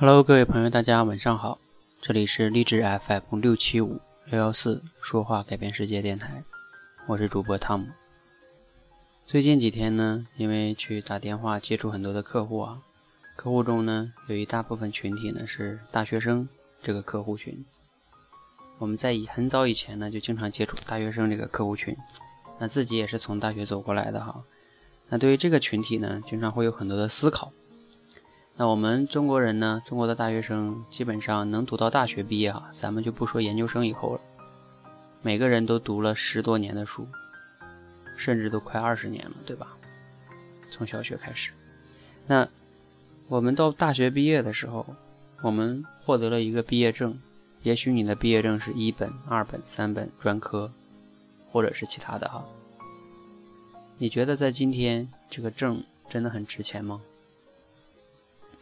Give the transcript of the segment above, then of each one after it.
Hello，各位朋友，大家晚上好，这里是励志 FM 六七五六幺四说话改变世界电台，我是主播汤姆。最近几天呢，因为去打电话接触很多的客户啊，客户中呢有一大部分群体呢是大学生这个客户群。我们在以很早以前呢就经常接触大学生这个客户群，那自己也是从大学走过来的哈。那对于这个群体呢，经常会有很多的思考。那我们中国人呢，中国的大学生基本上能读到大学毕业哈，咱们就不说研究生以后了，每个人都读了十多年的书，甚至都快二十年了，对吧？从小学开始，那我们到大学毕业的时候，我们获得了一个毕业证，也许你的毕业证是一本、二本、三本专科，或者是其他的哈。你觉得在今天这个证真的很值钱吗？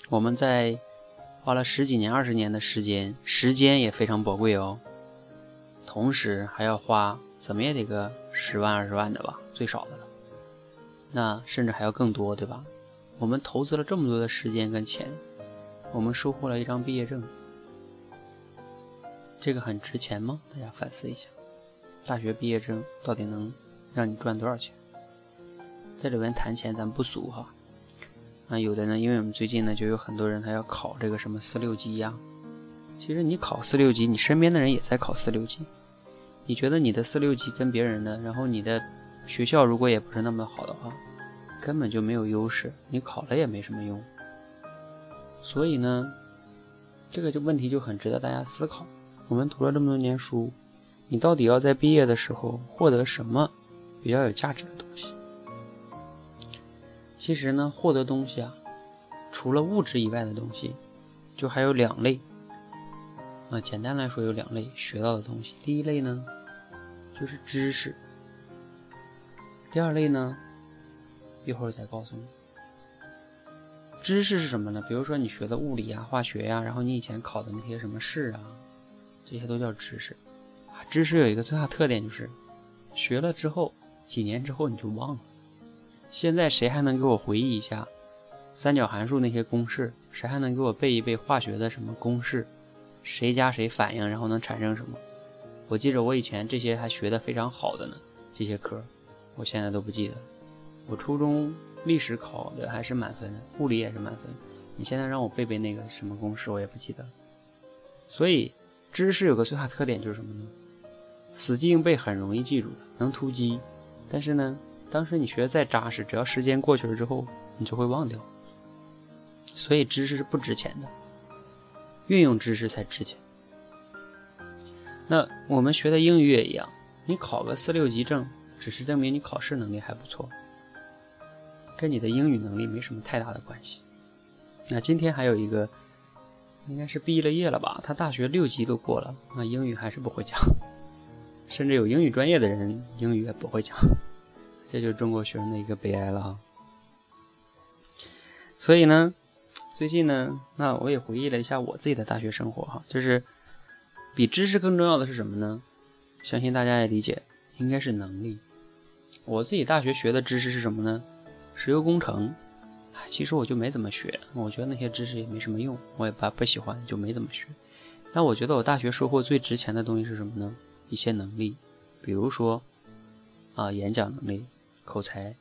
我们在花了十几年、二十年的时间，时间也非常宝贵哦。同时还要花怎么也得个十万、二十万的吧，最少的了。那甚至还要更多，对吧？我们投资了这么多的时间跟钱，我们收获了一张毕业证，这个很值钱吗？大家反思一下，大学毕业证到底能让你赚多少钱？在里面谈钱，咱不俗哈。啊，有的呢，因为我们最近呢，就有很多人他要考这个什么四六级呀。其实你考四六级，你身边的人也在考四六级。你觉得你的四六级跟别人的，然后你的学校如果也不是那么好的话，根本就没有优势，你考了也没什么用。所以呢，这个就问题就很值得大家思考。我们读了这么多年书，你到底要在毕业的时候获得什么比较有价值的东西？其实呢，获得东西啊，除了物质以外的东西，就还有两类。啊，简单来说有两类学到的东西。第一类呢，就是知识；第二类呢，一会儿再告诉你。知识是什么呢？比如说你学的物理呀、化学呀，然后你以前考的那些什么试啊，这些都叫知识。知识有一个最大特点就是，学了之后几年之后你就忘了。现在谁还能给我回忆一下三角函数那些公式？谁还能给我背一背化学的什么公式？谁加谁反应，然后能产生什么？我记着我以前这些还学的非常好的呢，这些科，我现在都不记得。我初中历史考的还是满分，物理也是满分。你现在让我背背那个什么公式，我也不记得。所以知识有个最大特点就是什么呢？死记硬背很容易记住的，能突击。但是呢？当时你学的再扎实，只要时间过去了之后，你就会忘掉。所以知识是不值钱的，运用知识才值钱。那我们学的英语也一样，你考个四六级证，只是证明你考试能力还不错，跟你的英语能力没什么太大的关系。那今天还有一个，应该是毕了业了吧？他大学六级都过了，那英语还是不会讲，甚至有英语专业的人英语也不会讲。这就是中国学生的一个悲哀了哈。所以呢，最近呢，那我也回忆了一下我自己的大学生活哈，就是比知识更重要的是什么呢？相信大家也理解，应该是能力。我自己大学学的知识是什么呢？石油工程。其实我就没怎么学，我觉得那些知识也没什么用，我也不不喜欢，就没怎么学。但我觉得我大学收获最值钱的东西是什么呢？一些能力，比如说啊，演讲能力。口才，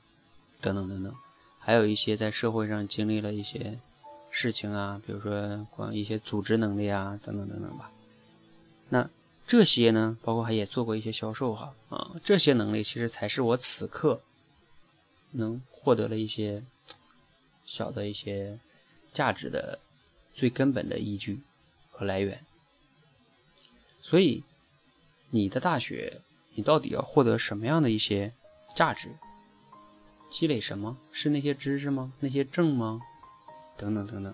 等等等等，还有一些在社会上经历了一些事情啊，比如说光一些组织能力啊，等等等等吧。那这些呢，包括还也做过一些销售哈啊，这些能力其实才是我此刻能获得了一些小的一些价值的最根本的依据和来源。所以，你的大学，你到底要获得什么样的一些价值？积累什么是那些知识吗？那些证吗？等等等等，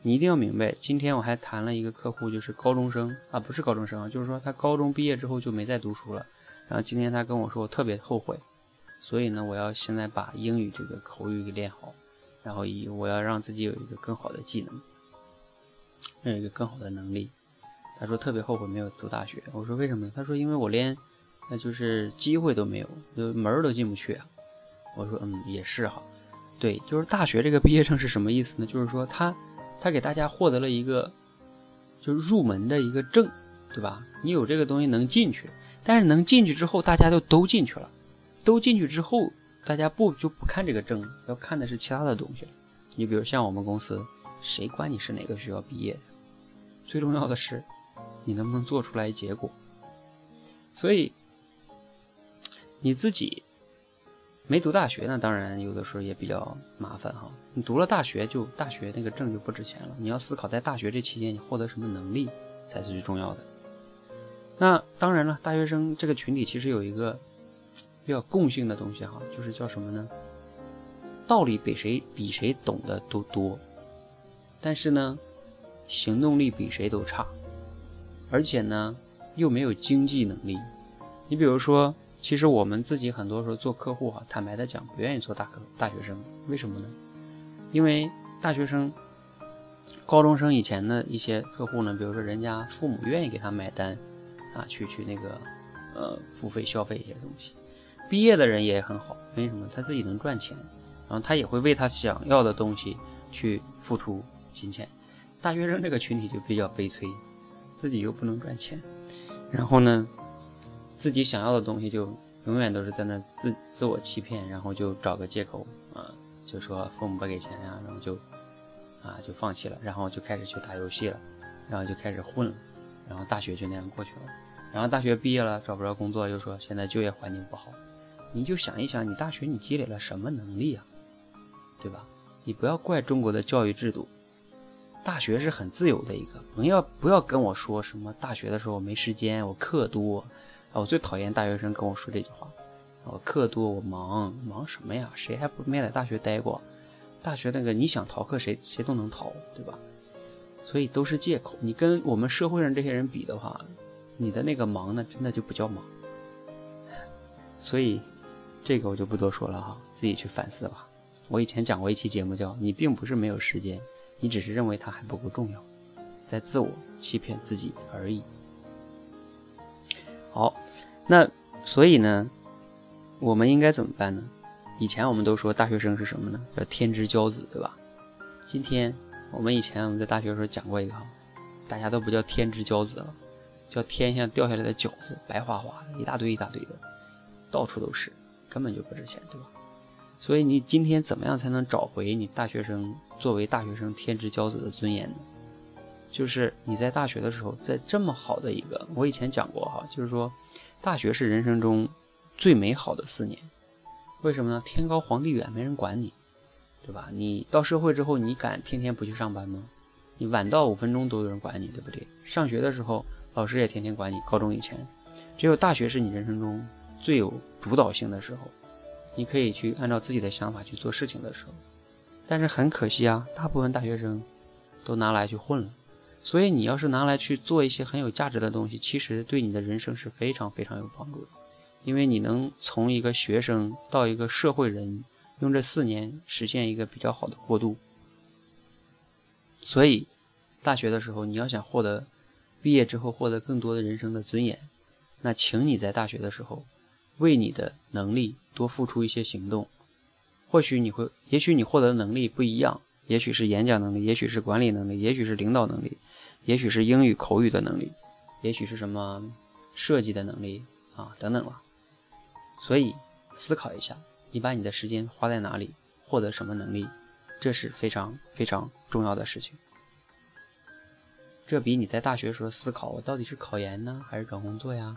你一定要明白。今天我还谈了一个客户，就是高中生啊，不是高中生，就是说他高中毕业之后就没再读书了。然后今天他跟我说，我特别后悔。所以呢，我要现在把英语这个口语给练好，然后以我要让自己有一个更好的技能，有一个更好的能力。他说特别后悔没有读大学。我说为什么呢？他说因为我连那就是机会都没有，就门儿都进不去啊。我说，嗯，也是哈，对，就是大学这个毕业证是什么意思呢？就是说他他给大家获得了一个就是入门的一个证，对吧？你有这个东西能进去，但是能进去之后，大家就都进去了，都进去之后，大家不就不看这个证，要看的是其他的东西了。你比如像我们公司，谁管你是哪个学校毕业的？最重要的是，你能不能做出来结果？所以你自己没读大学呢，当然有的时候也比较麻烦哈。你读了大学，就大学那个证就不值钱了。你要思考在大学这期间你获得什么能力才是最重要的。那当然了，大学生这个群体其实有一个比较共性的东西哈，就是叫什么呢？道理比谁比谁懂得都多，但是呢，行动力比谁都差，而且呢，又没有经济能力。你比如说，其实我们自己很多时候做客户哈，坦白的讲，不愿意做大客大学生，为什么呢？因为大学生、高中生以前的一些客户呢，比如说人家父母愿意给他买单，啊，去去那个呃付费消费一些东西，毕业的人也很好，为什么？他自己能赚钱。然后他也会为他想要的东西去付出金钱。大学生这个群体就比较悲催，自己又不能赚钱，然后呢，自己想要的东西就永远都是在那自自我欺骗，然后就找个借口啊，就说父母不给钱呀，然后就啊就放弃了，然后就开始去打游戏了，然后就开始混了，然后大学就那样过去了。然后大学毕业了找不着工作，又说现在就业环境不好。你就想一想，你大学你积累了什么能力啊？对吧？你不要怪中国的教育制度，大学是很自由的一个。不要不要跟我说什么大学的时候没时间，我课多啊！我最讨厌大学生跟我说这句话。我课多，我忙，忙什么呀？谁还不没在大学待过？大学那个你想逃课，谁谁都能逃，对吧？所以都是借口。你跟我们社会上这些人比的话，你的那个忙呢，真的就不叫忙。所以这个我就不多说了哈，自己去反思吧。我以前讲过一期节目，叫你并不是没有时间，你只是认为它还不够重要，在自我欺骗自己而已。好，那所以呢，我们应该怎么办呢？以前我们都说大学生是什么呢？叫天之骄子，对吧？今天我们以前我们在大学时候讲过一个，大家都不叫天之骄子了，叫天上掉下来的饺子，白花花的，一大堆一大堆的，到处都是，根本就不值钱，对吧？所以你今天怎么样才能找回你大学生作为大学生天之骄子的尊严呢？就是你在大学的时候，在这么好的一个，我以前讲过哈，就是说，大学是人生中最美好的四年。为什么呢？天高皇帝远，没人管你，对吧？你到社会之后，你敢天天不去上班吗？你晚到五分钟都有人管你，对不对？上学的时候，老师也天天管你。高中以前，只有大学是你人生中最有主导性的时候。你可以去按照自己的想法去做事情的时候，但是很可惜啊，大部分大学生都拿来去混了。所以你要是拿来去做一些很有价值的东西，其实对你的人生是非常非常有帮助的，因为你能从一个学生到一个社会人，用这四年实现一个比较好的过渡。所以，大学的时候你要想获得毕业之后获得更多的人生的尊严，那请你在大学的时候。为你的能力多付出一些行动，或许你会，也许你获得的能力不一样，也许是演讲能力，也许是管理能力，也许是领导能力，也许是英语口语的能力，也许是什么设计的能力啊，等等了。所以思考一下，你把你的时间花在哪里，获得什么能力，这是非常非常重要的事情。这比你在大学时候思考我到底是考研呢，还是找工作呀？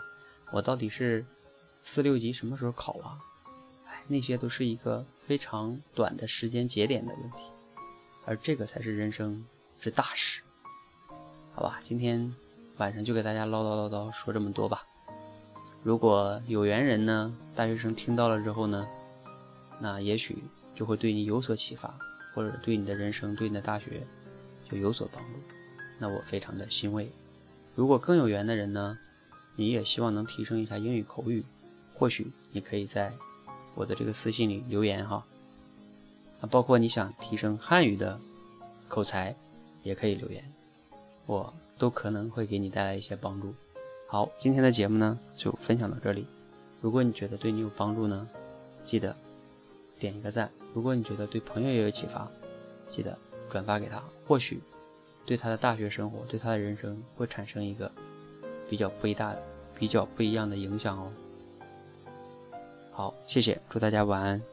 我到底是？四六级什么时候考啊？哎，那些都是一个非常短的时间节点的问题，而这个才是人生之大事。好吧，今天晚上就给大家唠叨唠叨说这么多吧。如果有缘人呢，大学生听到了之后呢，那也许就会对你有所启发，或者对你的人生、对你的大学就有所帮助。那我非常的欣慰。如果更有缘的人呢，你也希望能提升一下英语口语。或许你可以在我的这个私信里留言哈，啊，包括你想提升汉语的口才，也可以留言，我都可能会给你带来一些帮助。好，今天的节目呢就分享到这里。如果你觉得对你有帮助呢，记得点一个赞；如果你觉得对朋友也有启发，记得转发给他。或许对他的大学生活，对他的人生会产生一个比较不一大的、比较不一样的影响哦。好，谢谢，祝大家晚安。